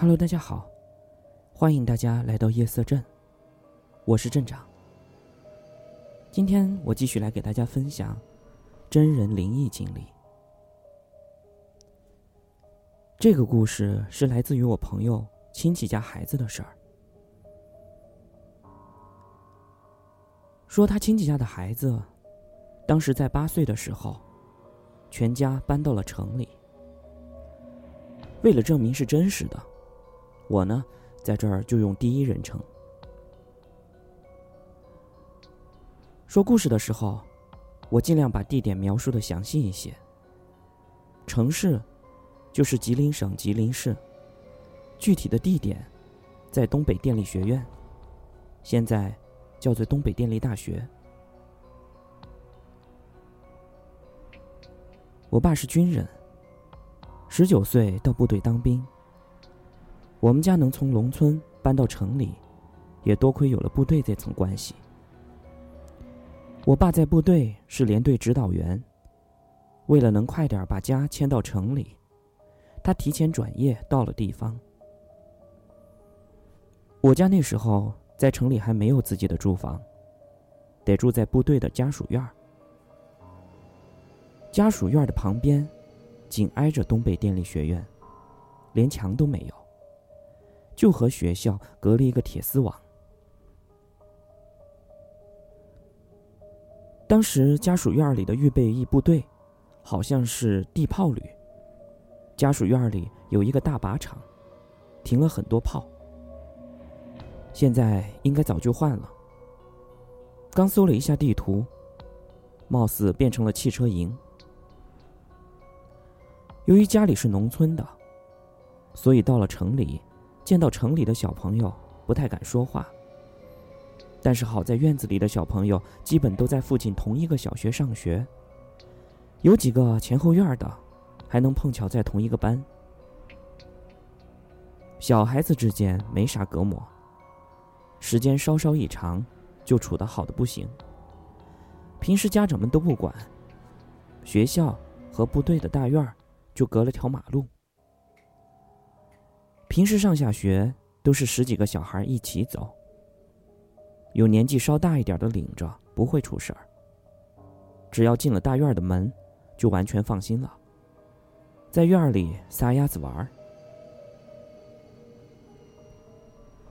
Hello，大家好，欢迎大家来到夜色镇，我是镇长。今天我继续来给大家分享真人灵异经历。这个故事是来自于我朋友亲戚家孩子的事儿。说他亲戚家的孩子，当时在八岁的时候，全家搬到了城里。为了证明是真实的，我呢，在这儿就用第一人称说故事的时候，我尽量把地点描述的详细一些。城市就是吉林省吉林市，具体的地点在东北电力学院，现在叫做东北电力大学。我爸是军人。十九岁到部队当兵。我们家能从农村搬到城里，也多亏有了部队这层关系。我爸在部队是连队指导员，为了能快点把家迁到城里，他提前转业到了地方。我家那时候在城里还没有自己的住房，得住在部队的家属院家属院的旁边。紧挨着东北电力学院，连墙都没有，就和学校隔了一个铁丝网。当时家属院里的预备役部队，好像是地炮旅。家属院里有一个大靶场，停了很多炮。现在应该早就换了。刚搜了一下地图，貌似变成了汽车营。由于家里是农村的，所以到了城里，见到城里的小朋友不太敢说话。但是好在院子里的小朋友基本都在附近同一个小学上学，有几个前后院的，还能碰巧在同一个班。小孩子之间没啥隔膜，时间稍稍一长，就处得好的不行。平时家长们都不管，学校和部队的大院儿。就隔了条马路。平时上下学都是十几个小孩一起走，有年纪稍大一点的领着，不会出事儿。只要进了大院的门，就完全放心了，在院里撒丫子玩儿。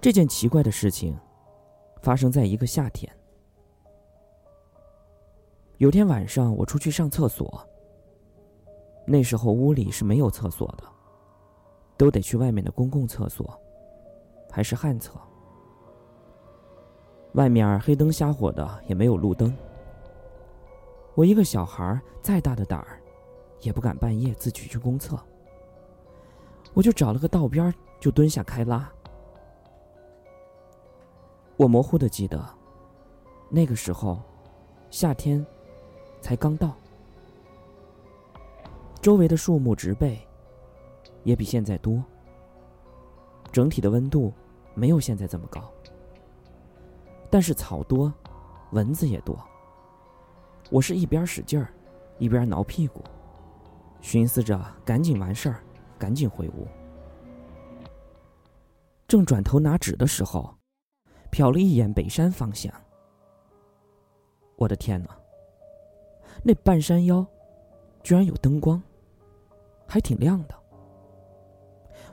这件奇怪的事情发生在一个夏天。有天晚上，我出去上厕所。那时候屋里是没有厕所的，都得去外面的公共厕所，还是旱厕。外面黑灯瞎火的，也没有路灯。我一个小孩，再大的胆儿，也不敢半夜自己去公厕。我就找了个道边，就蹲下开拉。我模糊的记得，那个时候，夏天才刚到。周围的树木植被也比现在多，整体的温度没有现在这么高，但是草多，蚊子也多。我是一边使劲儿，一边挠屁股，寻思着赶紧完事儿，赶紧回屋。正转头拿纸的时候，瞟了一眼北山方向。我的天哪！那半山腰居然有灯光！还挺亮的。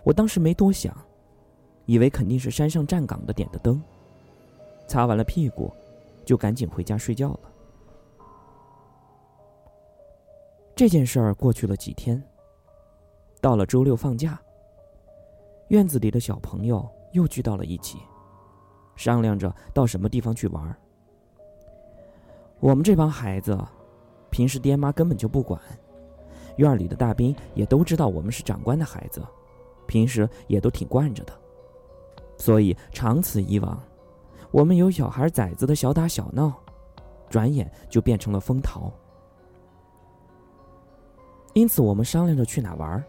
我当时没多想，以为肯定是山上站岗的点的灯。擦完了屁股，就赶紧回家睡觉了。这件事儿过去了几天，到了周六放假，院子里的小朋友又聚到了一起，商量着到什么地方去玩。我们这帮孩子，平时爹妈根本就不管。院里的大兵也都知道我们是长官的孩子，平时也都挺惯着的，所以长此以往，我们有小孩崽子的小打小闹，转眼就变成了风逃。因此，我们商量着去哪玩，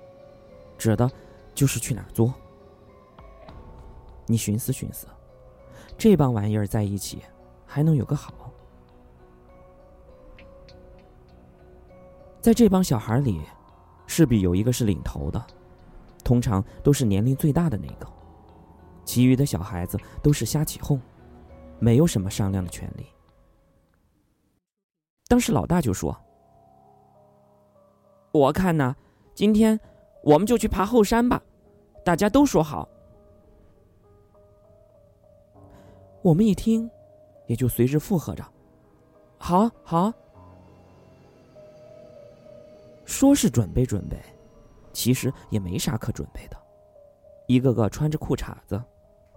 指的，就是去哪作。你寻思寻思，这帮玩意儿在一起，还能有个好？在这帮小孩里，势必有一个是领头的，通常都是年龄最大的那个，其余的小孩子都是瞎起哄，没有什么商量的权利。当时老大就说：“我看呢，今天我们就去爬后山吧，大家都说好。”我们一听，也就随之附和着：“好好。”说是准备准备，其实也没啥可准备的，一个个穿着裤衩子，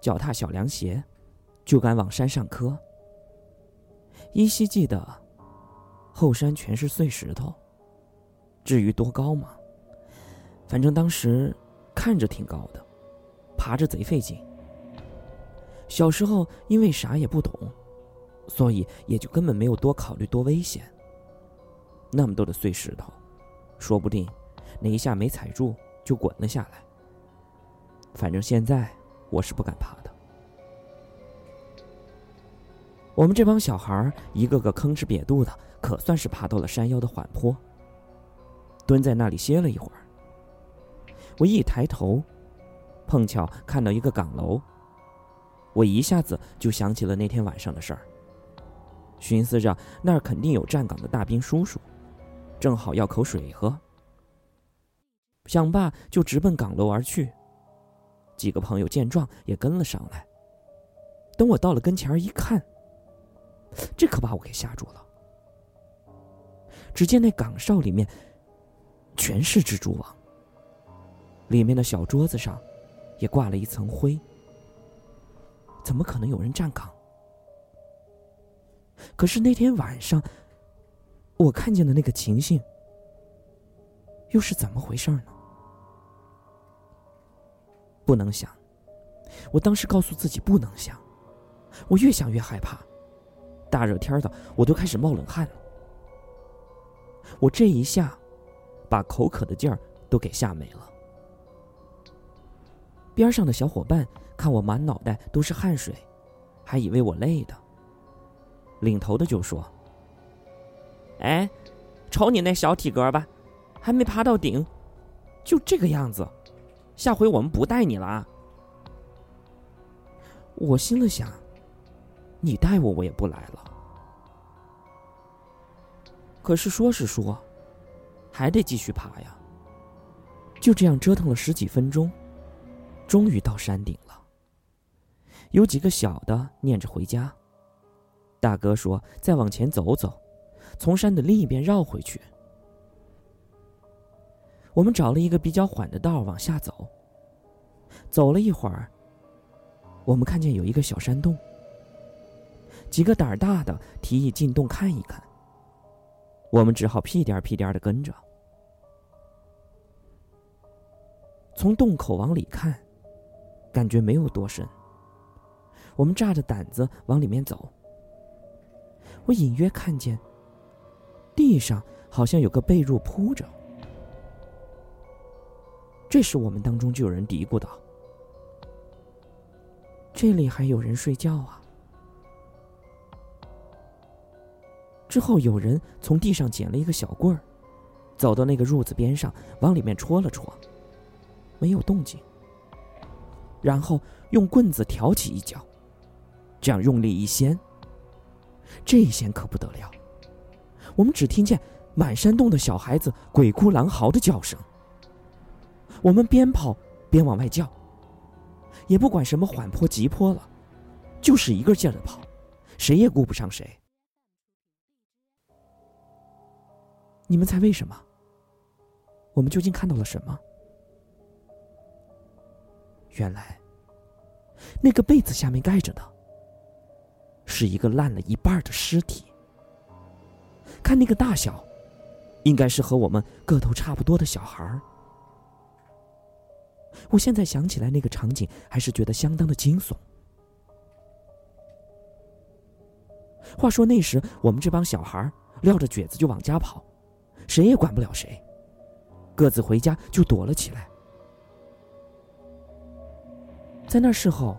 脚踏小凉鞋，就敢往山上磕。依稀记得，后山全是碎石头。至于多高嘛，反正当时看着挺高的，爬着贼费劲。小时候因为啥也不懂，所以也就根本没有多考虑多危险。那么多的碎石头。说不定，那一下没踩住就滚了下来。反正现在我是不敢爬的。我们这帮小孩一个个吭哧瘪肚的，可算是爬到了山腰的缓坡。蹲在那里歇了一会儿，我一抬头，碰巧看到一个岗楼。我一下子就想起了那天晚上的事儿，寻思着那儿肯定有站岗的大兵叔叔。正好要口水喝，想罢就直奔岗楼而去。几个朋友见状也跟了上来。等我到了跟前一看，这可把我给吓住了。只见那岗哨里面全是蜘蛛网，里面的小桌子上也挂了一层灰。怎么可能有人站岗？可是那天晚上。我看见的那个情形，又是怎么回事呢？不能想，我当时告诉自己不能想，我越想越害怕，大热天的我都开始冒冷汗了。我这一下，把口渴的劲儿都给吓没了。边上的小伙伴看我满脑袋都是汗水，还以为我累的。领头的就说。哎，瞅你那小体格吧，还没爬到顶，就这个样子，下回我们不带你了。我心里想，你带我我也不来了。可是说是说，还得继续爬呀。就这样折腾了十几分钟，终于到山顶了。有几个小的念着回家，大哥说再往前走走。从山的另一边绕回去。我们找了一个比较缓的道往下走。走了一会儿，我们看见有一个小山洞。几个胆儿大的提议进洞看一看。我们只好屁颠屁颠的跟着。从洞口往里看，感觉没有多深。我们炸着胆子往里面走。我隐约看见。地上好像有个被褥铺着，这时我们当中就有人嘀咕道：“这里还有人睡觉啊！”之后有人从地上捡了一个小棍儿，走到那个褥子边上，往里面戳了戳，没有动静。然后用棍子挑起一脚，这样用力一掀，这一掀可不得了。我们只听见满山洞的小孩子鬼哭狼嚎的叫声。我们边跑边往外叫，也不管什么缓坡急坡了，就是一个劲儿的跑，谁也顾不上谁。你们猜为什么？我们究竟看到了什么？原来，那个被子下面盖着的，是一个烂了一半的尸体。看那个大小，应该是和我们个头差不多的小孩儿。我现在想起来那个场景，还是觉得相当的惊悚。话说那时我们这帮小孩撂着蹶子就往家跑，谁也管不了谁，各自回家就躲了起来。在那事后，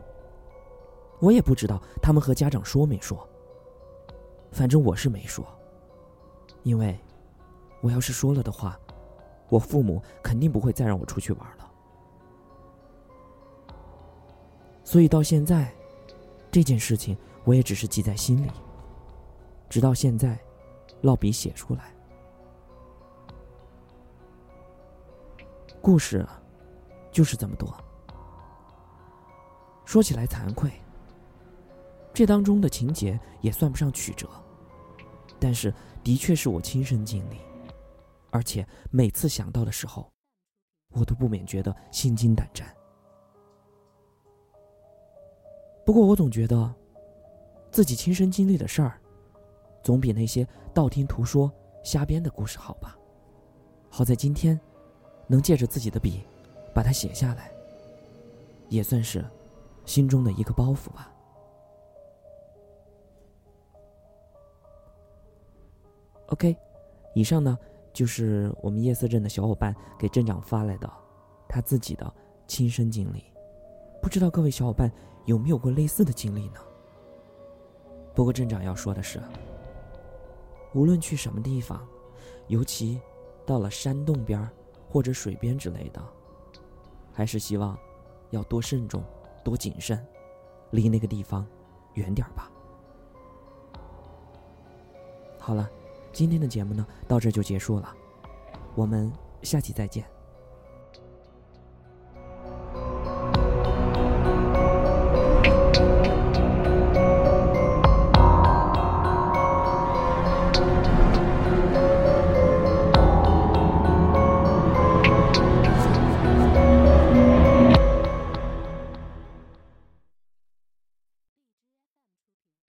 我也不知道他们和家长说没说，反正我是没说。因为，我要是说了的话，我父母肯定不会再让我出去玩了。所以到现在，这件事情我也只是记在心里。直到现在，落笔写出来。故事就是这么多。说起来惭愧，这当中的情节也算不上曲折，但是的确是我亲身经历，而且每次想到的时候，我都不免觉得心惊胆战。不过我总觉得，自己亲身经历的事儿，总比那些道听途说、瞎编的故事好吧。好在今天，能借着自己的笔，把它写下来，也算是心中的一个包袱吧。OK，以上呢就是我们夜色镇的小伙伴给镇长发来的他自己的亲身经历，不知道各位小伙伴。有没有过类似的经历呢？不过镇长要说的是，无论去什么地方，尤其到了山洞边或者水边之类的，还是希望要多慎重、多谨慎，离那个地方远点吧。好了，今天的节目呢，到这就结束了，我们下期再见。